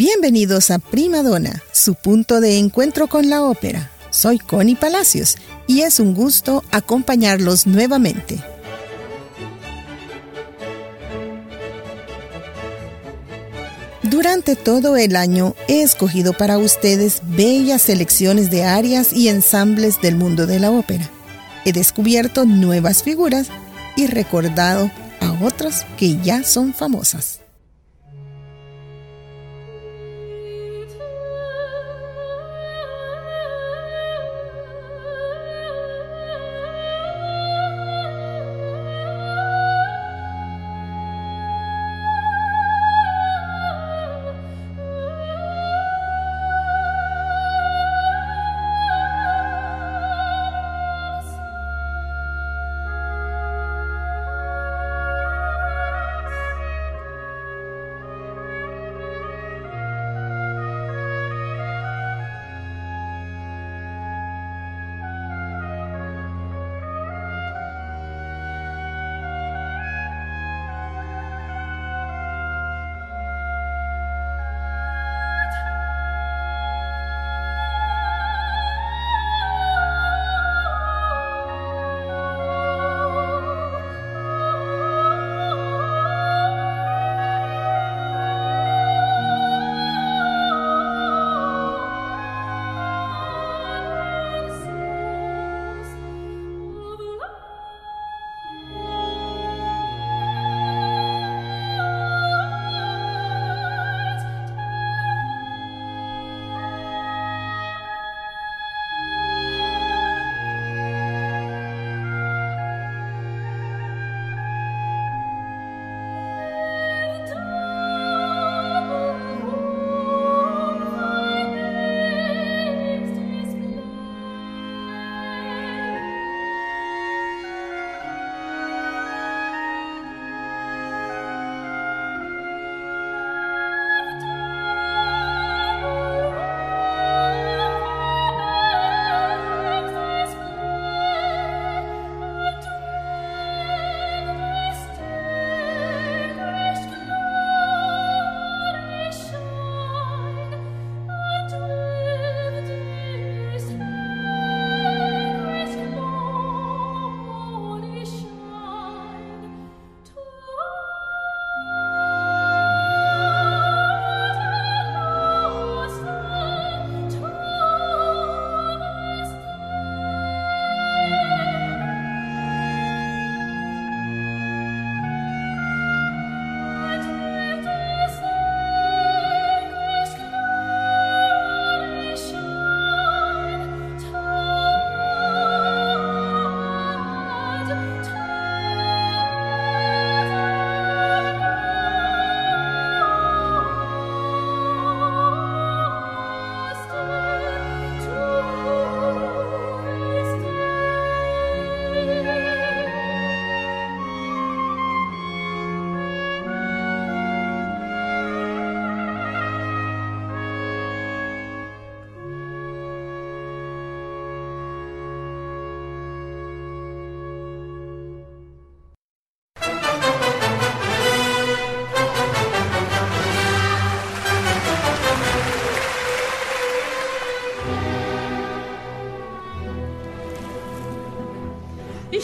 Bienvenidos a Prima Donna, su punto de encuentro con la ópera. Soy Connie Palacios y es un gusto acompañarlos nuevamente. Durante todo el año he escogido para ustedes bellas selecciones de arias y ensambles del mundo de la ópera. He descubierto nuevas figuras y recordado a otras que ya son famosas.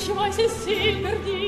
Schmeißen Silber dir.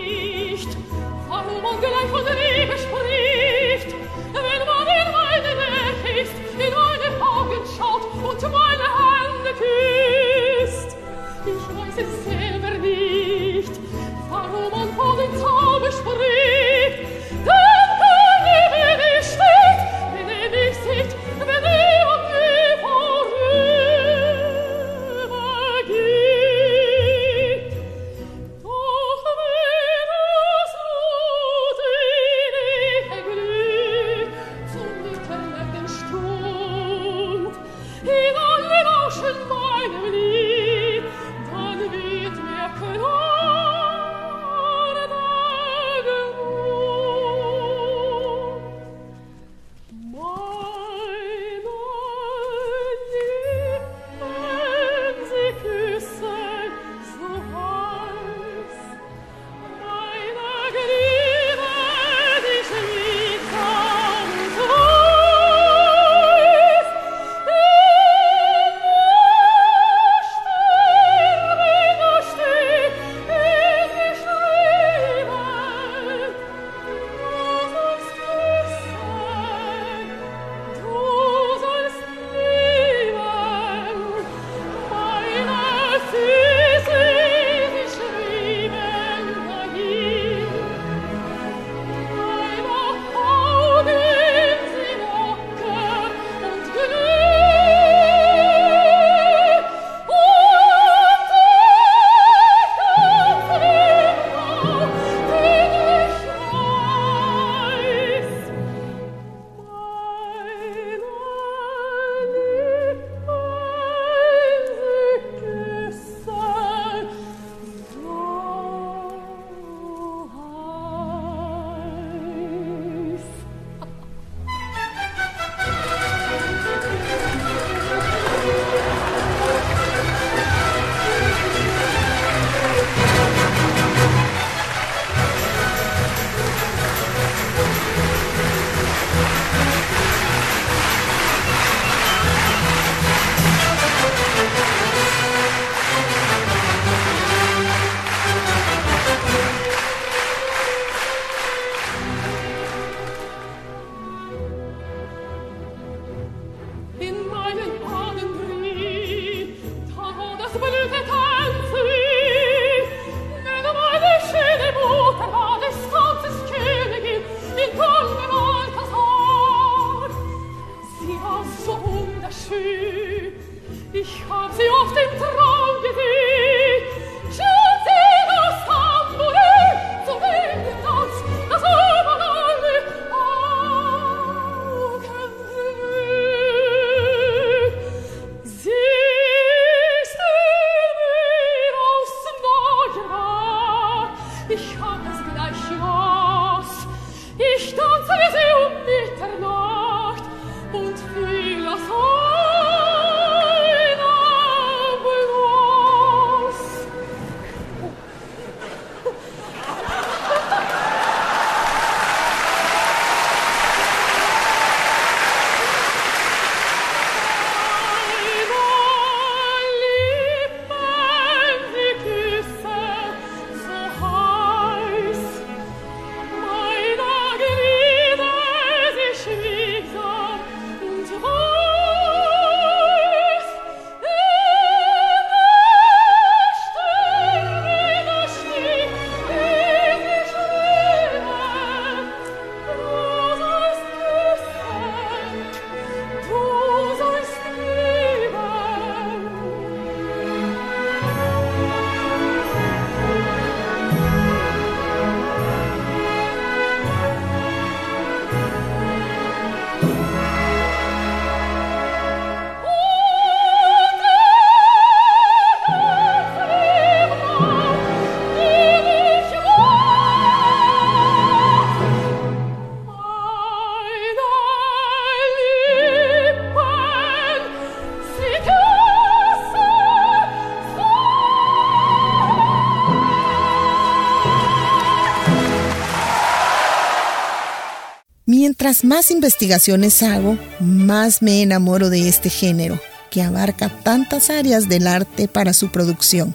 Mientras más investigaciones hago, más me enamoro de este género, que abarca tantas áreas del arte para su producción.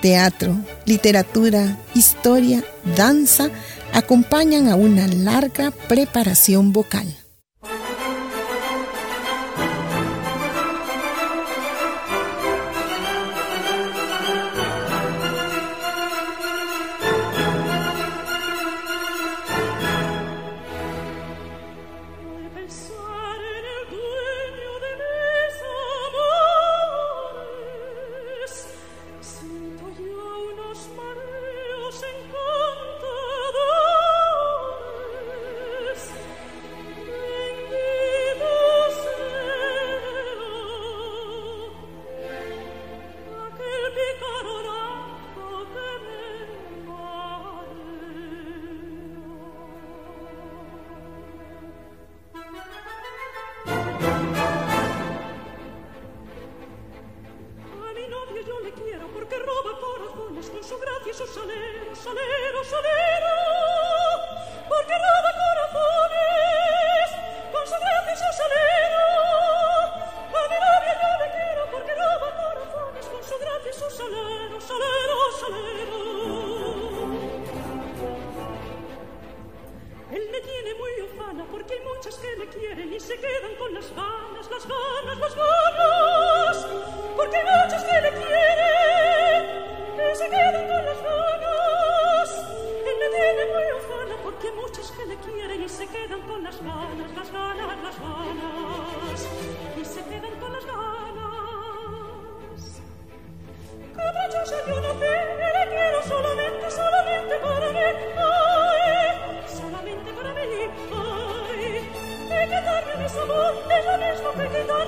teatro, literatura, historia, danza acompañan a una larga preparación vocal.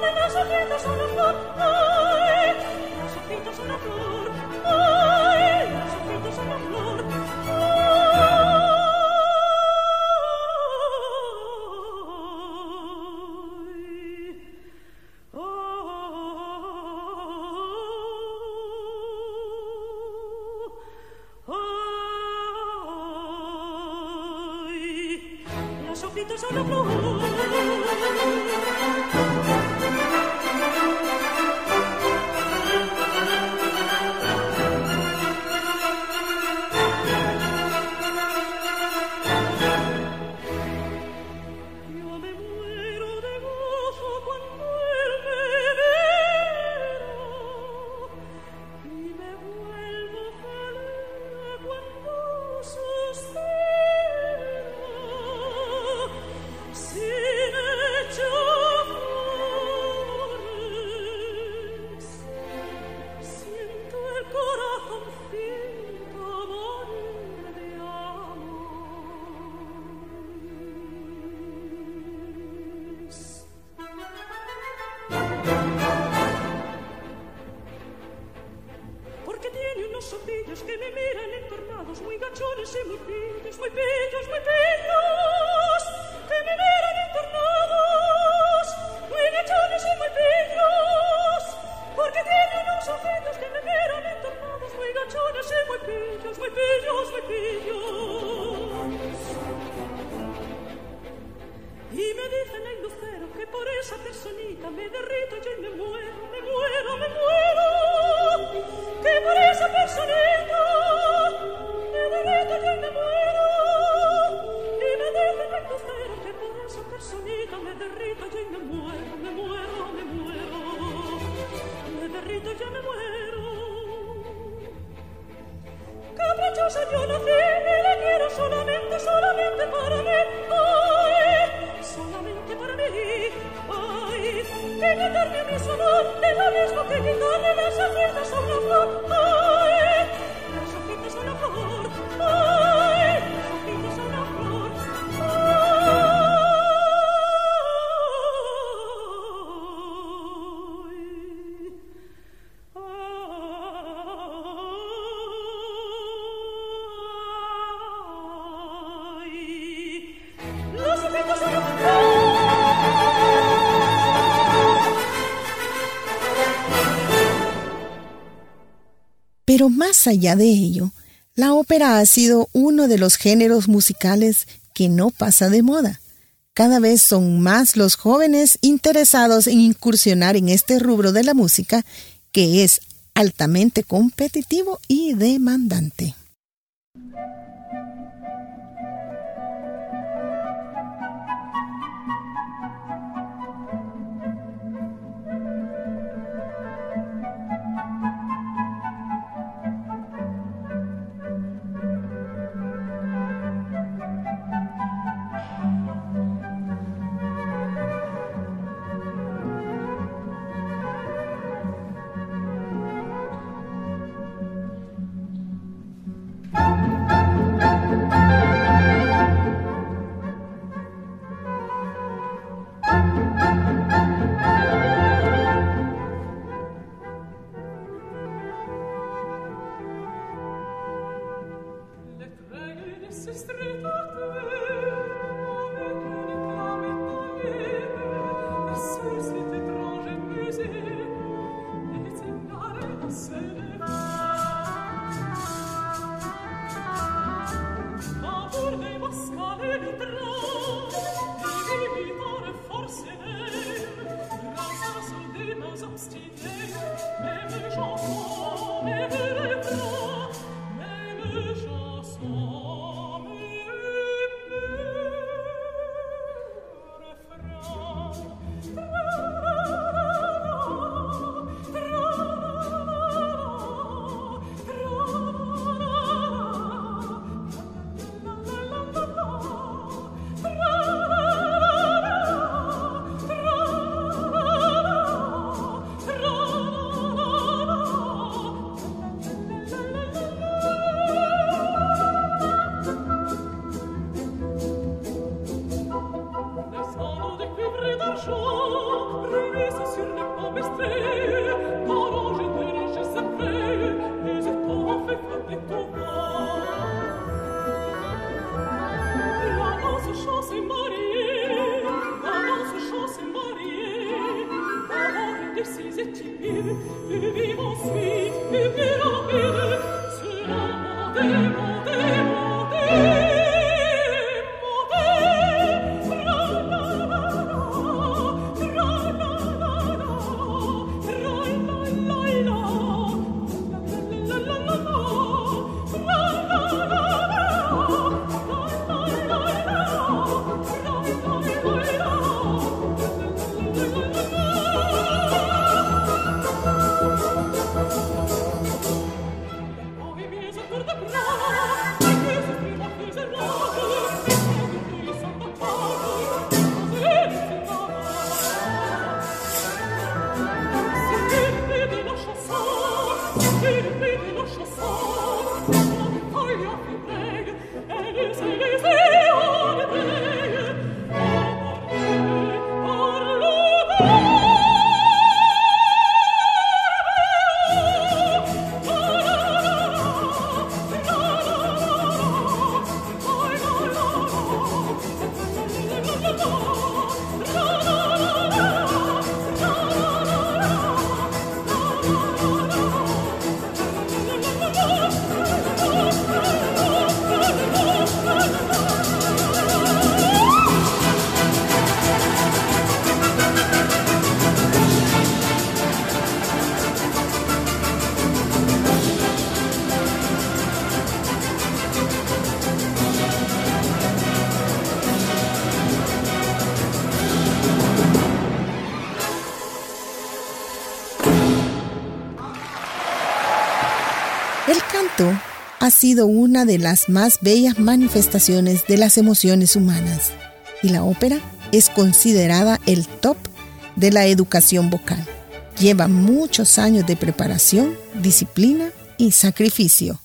Ma pianta su una flor, ay, naso pianta su una flor. Pero más allá de ello, la ópera ha sido uno de los géneros musicales que no pasa de moda. Cada vez son más los jóvenes interesados en incursionar en este rubro de la música que es altamente competitivo y demandante. Sido una de las más bellas manifestaciones de las emociones humanas y la ópera es considerada el top de la educación vocal. Lleva muchos años de preparación, disciplina y sacrificio.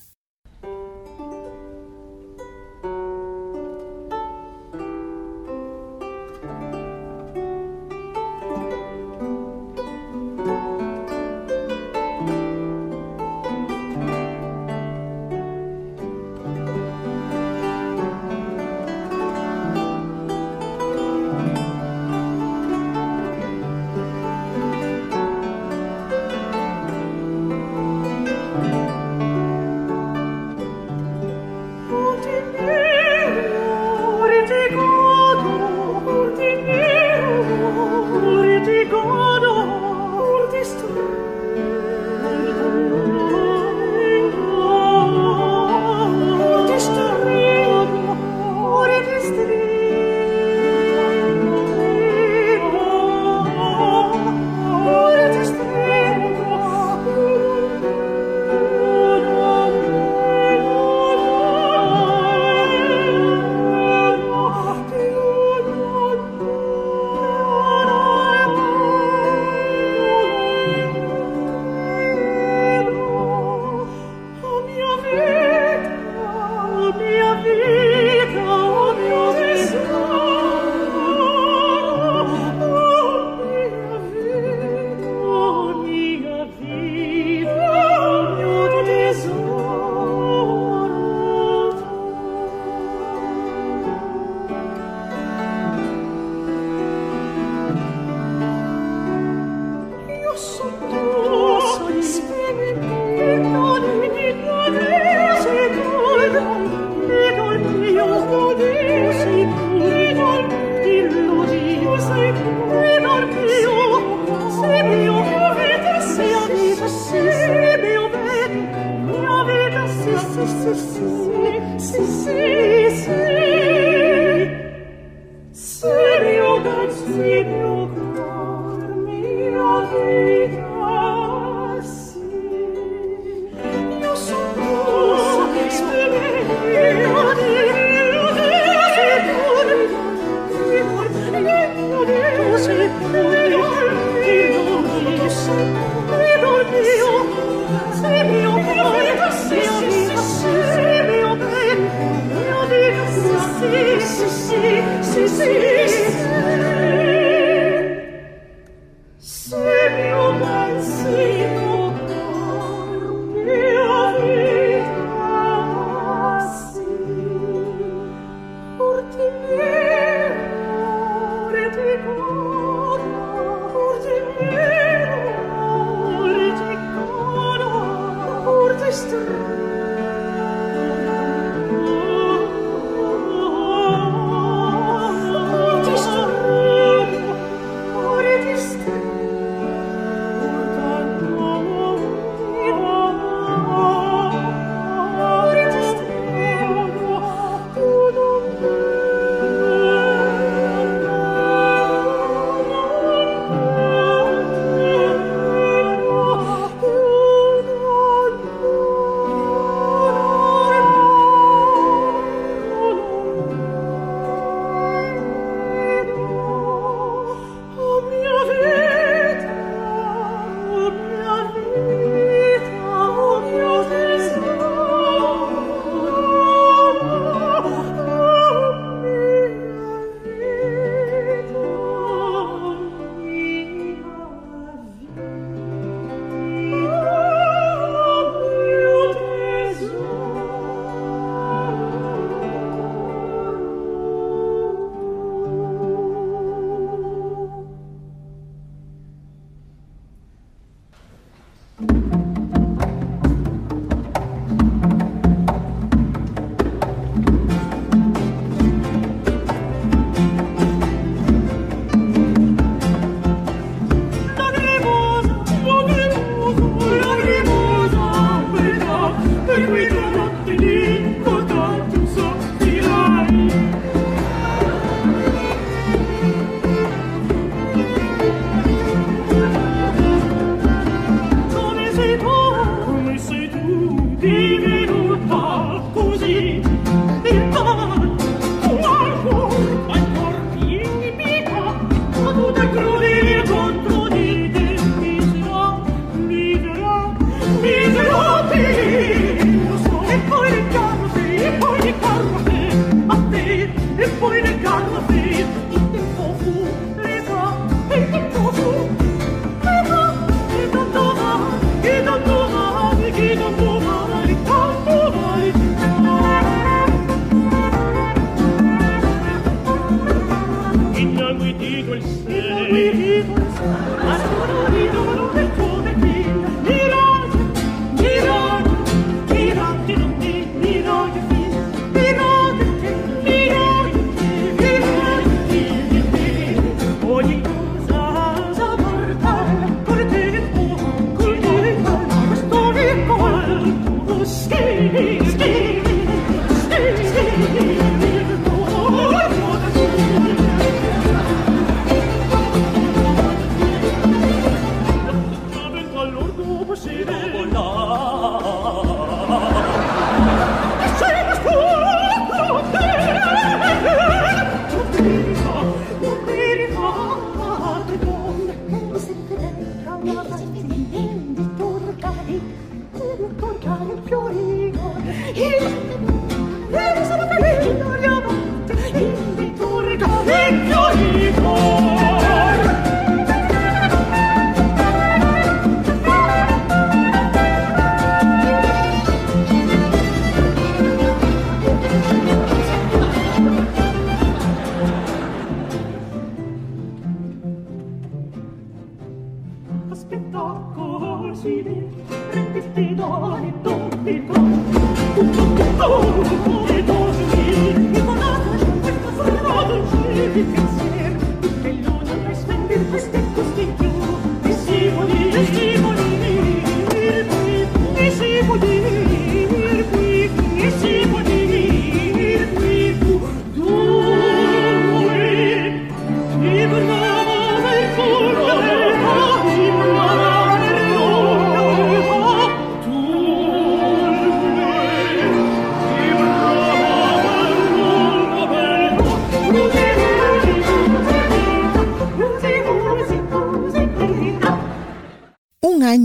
con cari il fiorino. Il...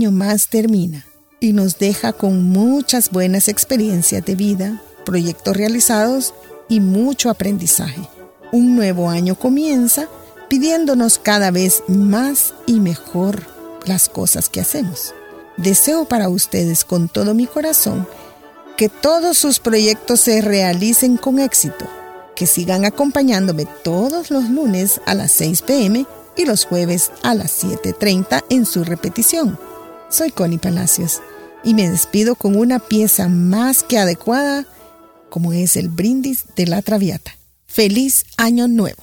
año más termina y nos deja con muchas buenas experiencias de vida, proyectos realizados y mucho aprendizaje. Un nuevo año comienza pidiéndonos cada vez más y mejor las cosas que hacemos. Deseo para ustedes con todo mi corazón que todos sus proyectos se realicen con éxito, que sigan acompañándome todos los lunes a las 6 pm y los jueves a las 7.30 en su repetición. Soy Connie Palacios y me despido con una pieza más que adecuada como es el brindis de la Traviata. Feliz Año Nuevo.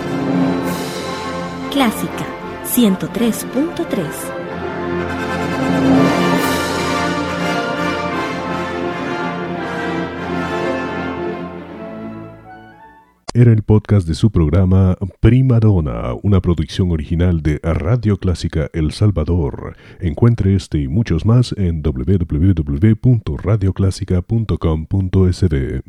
Clásica 103.3. Era el podcast de su programa Prima Donna, una producción original de Radio Clásica El Salvador. Encuentre este y muchos más en www.radioclásica.com.sd.